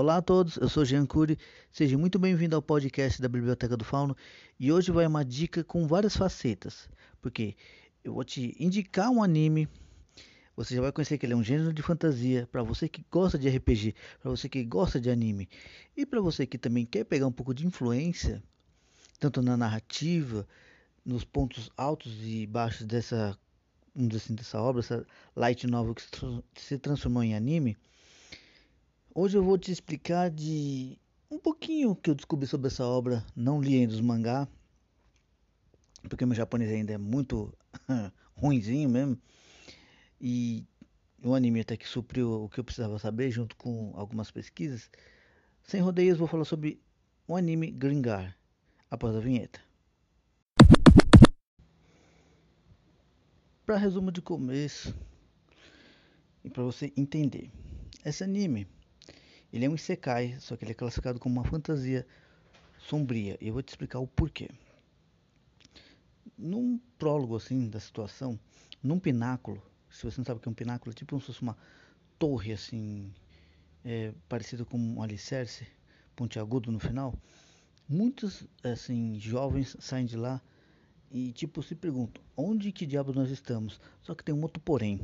Olá a todos, eu sou Jean Cury, seja muito bem-vindo ao podcast da Biblioteca do Fauno. E hoje vai uma dica com várias facetas, porque eu vou te indicar um anime, você já vai conhecer que ele é um gênero de fantasia, para você que gosta de RPG, para você que gosta de anime e para você que também quer pegar um pouco de influência, tanto na narrativa, nos pontos altos e baixos dessa, vamos assim, dessa obra, essa light novel que se transformou em anime Hoje eu vou te explicar de um pouquinho que eu descobri sobre essa obra. Não li ainda os mangá, porque meu japonês ainda é muito ruinzinho mesmo. E o anime até que supriu o que eu precisava saber, junto com algumas pesquisas. Sem rodeios, vou falar sobre o anime Gringar, após a vinheta. Para resumo de começo, e para você entender, esse anime ele é um Isekai, só que ele é classificado como uma fantasia sombria. E eu vou te explicar o porquê. Num prólogo assim da situação, num pináculo, se você não sabe o que é um pináculo, é tipo como se fosse uma torre assim, é, parecida com um alicerce pontiagudo no final. Muitos assim jovens saem de lá e tipo se perguntam onde que diabo nós estamos. Só que tem um outro porém.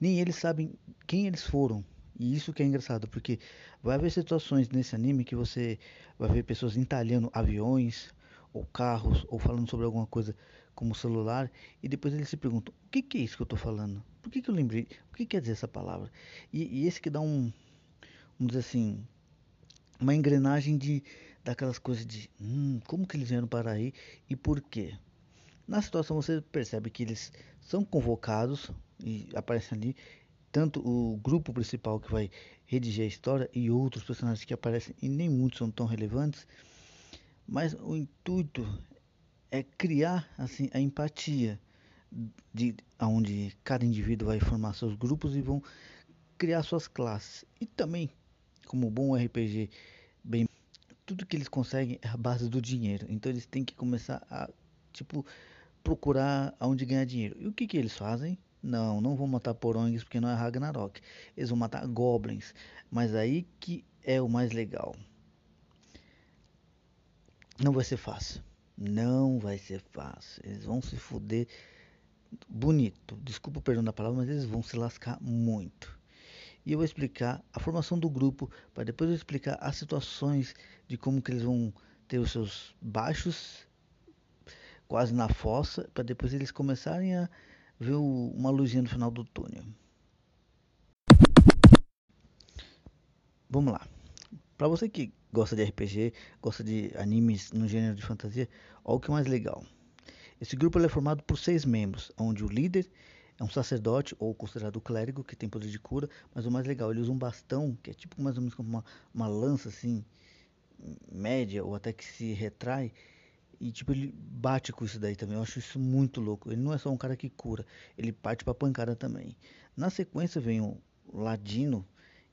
Nem eles sabem quem eles foram e isso que é engraçado, porque vai haver situações nesse anime que você vai ver pessoas entalhando aviões, ou carros, ou falando sobre alguma coisa como celular, e depois eles se perguntam: o que, que é isso que eu estou falando? Por que, que eu lembrei? O que quer dizer essa palavra? E, e esse que dá um, vamos dizer assim, uma engrenagem de daquelas coisas de hum, como que eles vieram para aí e por quê? Na situação você percebe que eles são convocados e aparecem ali tanto o grupo principal que vai redigir a história e outros personagens que aparecem e nem muitos são tão relevantes, mas o intuito é criar assim a empatia de onde cada indivíduo vai formar seus grupos e vão criar suas classes. E também, como bom RPG, bem tudo que eles conseguem é a base do dinheiro. Então eles têm que começar a tipo procurar aonde ganhar dinheiro. E o que que eles fazem? Não, não vão matar porongues porque não é Ragnarok. Eles vão matar goblins. Mas aí que é o mais legal. Não vai ser fácil. Não vai ser fácil. Eles vão se fuder bonito. Desculpa o perdão da palavra, mas eles vão se lascar muito. E eu vou explicar a formação do grupo, para depois eu explicar as situações de como que eles vão ter os seus baixos quase na fossa, para depois eles começarem a ver uma luzinha no final do túnel. Vamos lá. Para você que gosta de RPG, gosta de animes no gênero de fantasia, olha o que mais legal. Esse grupo é formado por seis membros, onde o líder é um sacerdote ou considerado clérigo que tem poder de cura, mas o mais legal, ele usa um bastão que é tipo mais ou menos como uma, uma lança assim, média ou até que se retrai e tipo, ele bate com isso daí também. Eu acho isso muito louco. Ele não é só um cara que cura, ele parte pra pancada também. Na sequência vem o Ladino,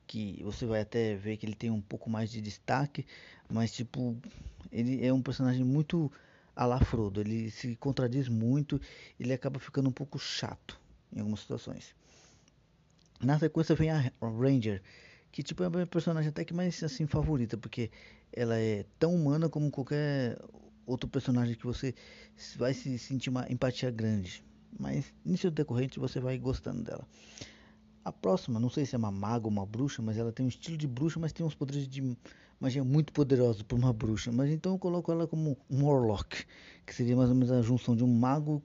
que você vai até ver que ele tem um pouco mais de destaque, mas tipo, ele é um personagem muito a la Frodo. Ele se contradiz muito, ele acaba ficando um pouco chato em algumas situações. Na sequência vem a Ranger, que tipo é a minha personagem até que mais assim favorita, porque ela é tão humana como qualquer outro personagem que você vai se sentir uma empatia grande. Mas nisso decorrente você vai gostando dela. A próxima, não sei se é uma maga ou uma bruxa, mas ela tem um estilo de bruxa, mas tem uns poderes de magia muito poderosos para uma bruxa. Mas então eu coloco ela como um Warlock, que seria mais ou menos a junção de um mago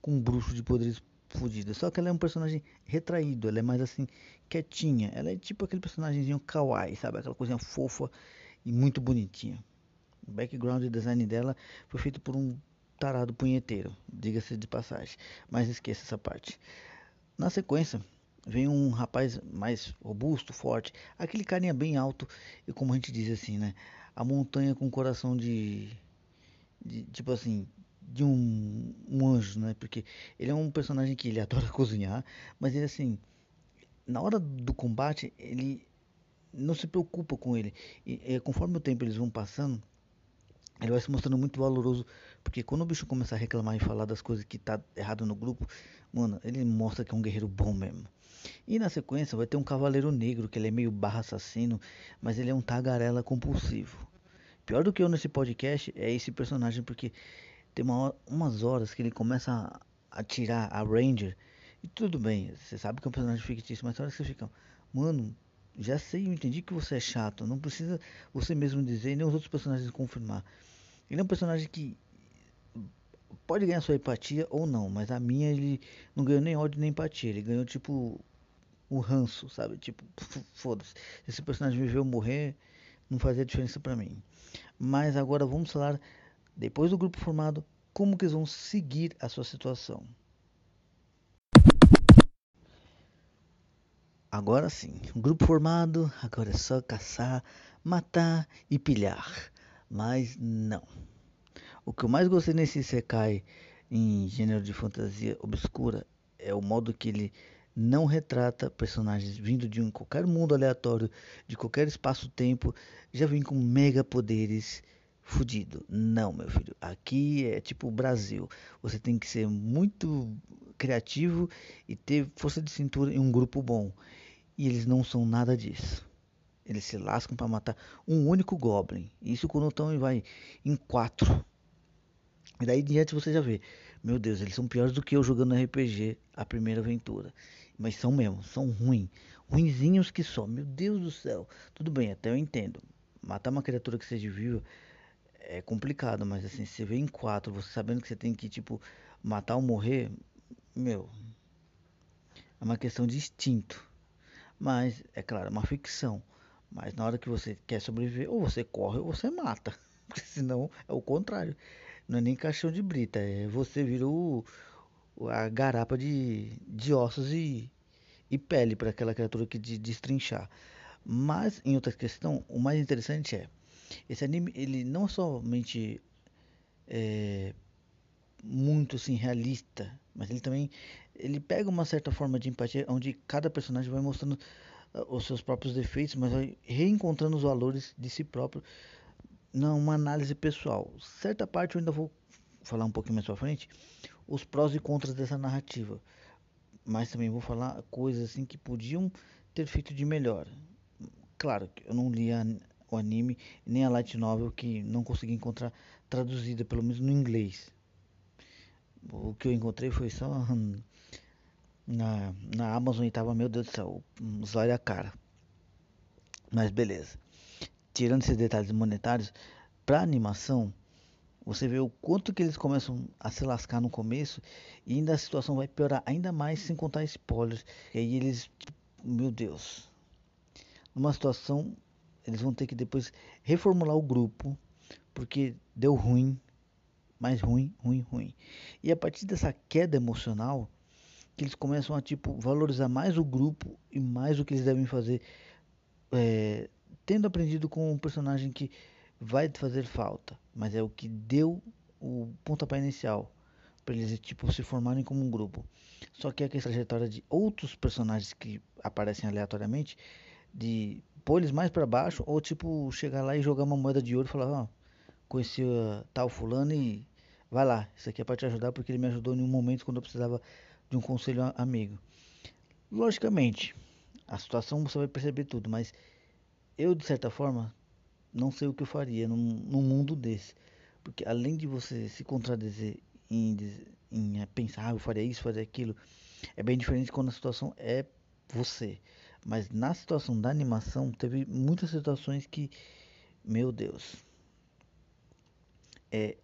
com um bruxo de poderes fodidos. Só que ela é um personagem retraído, ela é mais assim, quietinha. Ela é tipo aquele personagemzinho kawaii, sabe? Aquela coisinha fofa e muito bonitinha. O background design dela foi feito por um tarado punheteiro, diga-se de passagem. Mas esqueça essa parte. Na sequência, vem um rapaz mais robusto, forte, aquele carinha bem alto e como a gente diz assim, né? A montanha com coração de, de tipo assim, de um, um, anjo, né? Porque ele é um personagem que ele adora cozinhar, mas ele assim, na hora do combate, ele não se preocupa com ele. E, e conforme o tempo eles vão passando, ele vai se mostrando muito valoroso, porque quando o bicho começar a reclamar e falar das coisas que tá errado no grupo, mano, ele mostra que é um guerreiro bom mesmo. E na sequência vai ter um cavaleiro negro, que ele é meio barra assassino, mas ele é um tagarela compulsivo. Pior do que eu nesse podcast é esse personagem, porque tem uma, umas horas que ele começa a, a tirar a Ranger, e tudo bem, você sabe que é um personagem fictício, mas tem horas que você fica, mano, já sei, eu entendi que você é chato, não precisa você mesmo dizer, nem os outros personagens confirmar. Ele é um personagem que pode ganhar sua empatia ou não, mas a minha ele não ganhou nem ódio nem empatia, ele ganhou tipo o ranço, sabe? Tipo, foda-se. Esse personagem viveu morrer, não fazia diferença para mim. Mas agora vamos falar, depois do grupo formado, como que eles vão seguir a sua situação. Agora sim, grupo formado, agora é só caçar, matar e pilhar. Mas não. O que eu mais gostei nesse Sekai em gênero de fantasia obscura é o modo que ele não retrata personagens vindo de um qualquer mundo aleatório, de qualquer espaço-tempo, já vem com mega poderes fudido. Não, meu filho. Aqui é tipo o Brasil. Você tem que ser muito criativo e ter força de cintura em um grupo bom. E eles não são nada disso. Eles se lascam para matar um único Goblin. Isso quando estão vai em quatro. E daí diante você já vê. Meu Deus, eles são piores do que eu jogando RPG a primeira aventura. Mas são mesmo, são ruins. Ruinzinhos que só. Meu Deus do céu. Tudo bem, até eu entendo. Matar uma criatura que seja viva é complicado, mas assim, você vê em quatro, você sabendo que você tem que, tipo, matar ou morrer, meu. É uma questão de instinto. Mas, é claro, é uma ficção. Mas na hora que você quer sobreviver, ou você corre ou você mata. Porque senão é o contrário. Não é nem caixão de brita, é você vira o, a garapa de, de ossos e, e pele para aquela criatura que de destrinchar. Mas, em outra questão, o mais interessante é, esse anime, ele não somente é, muito assim, realista, mas ele também ele pega uma certa forma de empatia, onde cada personagem vai mostrando os seus próprios defeitos, mas reencontrando os valores de si próprio numa análise pessoal. Certa parte eu ainda vou falar um pouquinho mais pra frente, os prós e contras dessa narrativa. Mas também vou falar coisas assim que podiam ter feito de melhor. Claro, eu não li a, o anime nem a light novel que não consegui encontrar traduzida, pelo menos no inglês. O que eu encontrei foi só hum, na, na Amazon e tava, meu Deus do céu, um zóio a cara. Mas beleza. Tirando esses detalhes monetários, para animação, você vê o quanto que eles começam a se lascar no começo e ainda a situação vai piorar ainda mais sem contar spoilers. E aí eles, meu Deus, numa situação eles vão ter que depois reformular o grupo porque deu ruim, mais ruim, ruim, ruim. E a partir dessa queda emocional, que eles começam a tipo valorizar mais o grupo e mais o que eles devem fazer, é, tendo aprendido com um personagem que vai fazer falta, mas é o que deu o pontapé inicial para eles tipo se formarem como um grupo. Só que a trajetória de outros personagens que aparecem aleatoriamente, de pôr eles mais para baixo ou tipo chegar lá e jogar uma moeda de ouro e falar, ó, oh, conheci tal fulano e vai lá, isso aqui é para te ajudar porque ele me ajudou em um momento quando eu precisava de um conselho amigo. Logicamente, a situação você vai perceber tudo, mas eu de certa forma não sei o que eu faria num, num mundo desse. Porque além de você se contradizer em, em pensar, ah, eu faria isso, faria aquilo, é bem diferente quando a situação é você. Mas na situação da animação, teve muitas situações que, meu Deus, é,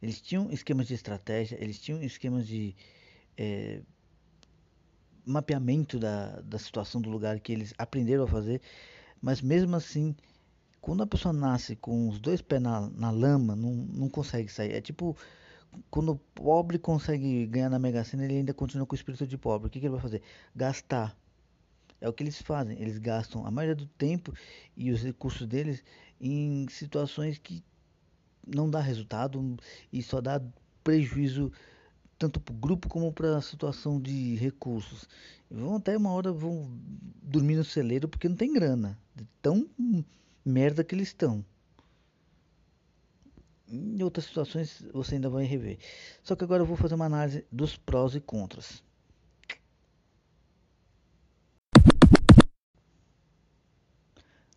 eles tinham esquemas de estratégia, eles tinham esquemas de é, mapeamento da, da situação do lugar que eles aprenderam a fazer, mas mesmo assim, quando a pessoa nasce com os dois pés na, na lama, não, não consegue sair. É tipo quando o pobre consegue ganhar na Mega Sena, ele ainda continua com o espírito de pobre. O que, que ele vai fazer? Gastar. É o que eles fazem. Eles gastam a maioria do tempo e os recursos deles em situações que não dá resultado e só dá prejuízo tanto para o grupo como para a situação de recursos. Vão até uma hora vão dormir no celeiro porque não tem grana, de tão merda que eles estão. em outras situações você ainda vai rever. Só que agora eu vou fazer uma análise dos prós e contras.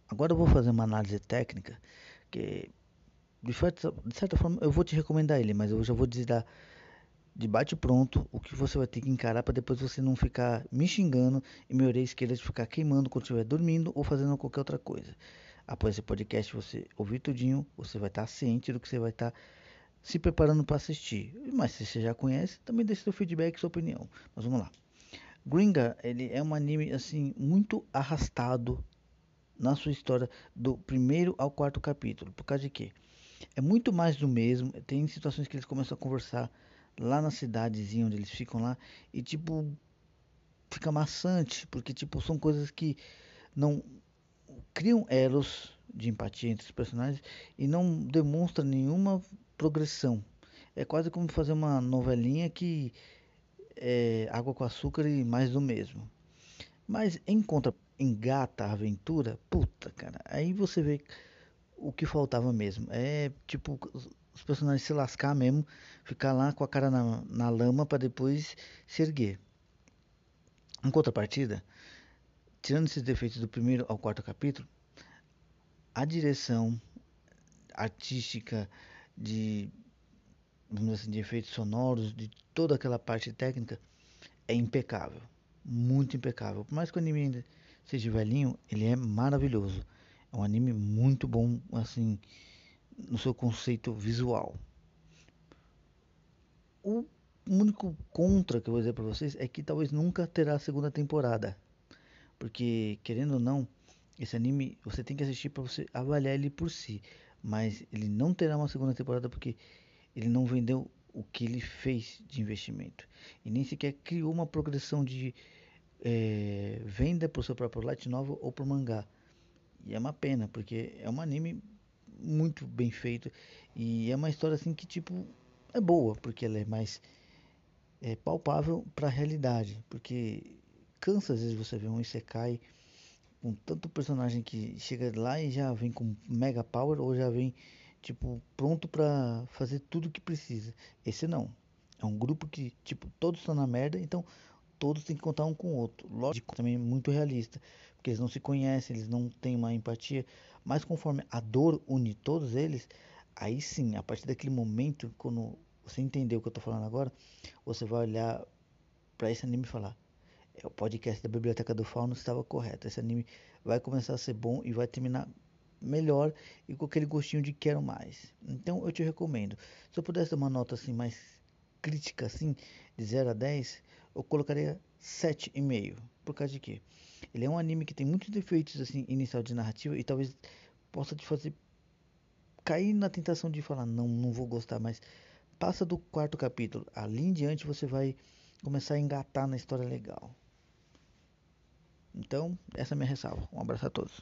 Agora eu vou fazer uma análise técnica que de certa, de certa forma eu vou te recomendar ele, mas eu já vou dizer de bate pronto o que você vai ter que encarar para depois você não ficar me xingando e me orelha esquerda ficar queimando quando estiver dormindo ou fazendo qualquer outra coisa. Após esse podcast você ouvir tudinho, você vai estar ciente do que você vai estar se preparando para assistir. Mas se você já conhece, também deixe seu feedback sua opinião. Mas vamos lá. Gringa, ele é um anime assim muito arrastado na sua história do primeiro ao quarto capítulo. Por causa de quê? É muito mais do mesmo. Tem situações que eles começam a conversar lá na cidadezinha onde eles ficam lá e tipo fica maçante, porque tipo são coisas que não criam elos de empatia entre os personagens e não demonstra nenhuma progressão. É quase como fazer uma novelinha que é água com açúcar e mais do mesmo. Mas em contra engata a aventura, puta, cara, aí você vê o que faltava mesmo. É tipo os personagens se lascar mesmo, ficar lá com a cara na, na lama para depois se erguer. Em contrapartida, tirando esses defeitos do primeiro ao quarto capítulo, a direção artística de, assim, de efeitos sonoros, de toda aquela parte técnica é impecável, muito impecável. Por mais que o anime ainda seja velhinho, ele é maravilhoso. É um anime muito bom, assim, no seu conceito visual. O único contra que eu vou dizer para vocês é que talvez nunca terá segunda temporada. Porque, querendo ou não, esse anime você tem que assistir para você avaliar ele por si. Mas ele não terá uma segunda temporada porque ele não vendeu o que ele fez de investimento. E nem sequer criou uma progressão de é, venda para o seu próprio light novel ou para o mangá. E é uma pena, porque é um anime muito bem feito. E é uma história assim que tipo é boa, porque ela é mais é, palpável para a realidade. Porque cansa às vezes você ver um Isekai com tanto personagem que chega lá e já vem com mega power ou já vem tipo pronto para fazer tudo que precisa. Esse não. É um grupo que tipo todos estão na merda, então todos têm que contar um com o outro. Lógico, também muito realista, porque eles não se conhecem, eles não têm uma empatia, mas conforme a dor une todos eles, aí sim, a partir daquele momento, quando você entendeu o que eu estou falando agora, você vai olhar para esse anime e falar: é, o podcast da Biblioteca do Fauno estava correto. Esse anime vai começar a ser bom e vai terminar melhor e com aquele gostinho de quero mais. Então eu te recomendo. Se eu pudesse dar uma nota assim mais crítica assim, de 0 a 10, eu colocaria 7,5. Por causa de quê? Ele é um anime que tem muitos defeitos assim inicial de narrativa e talvez possa te fazer cair na tentação de falar não, não vou gostar, mas passa do quarto capítulo, ali em diante você vai começar a engatar na história legal. Então, essa é a minha ressalva. Um abraço a todos.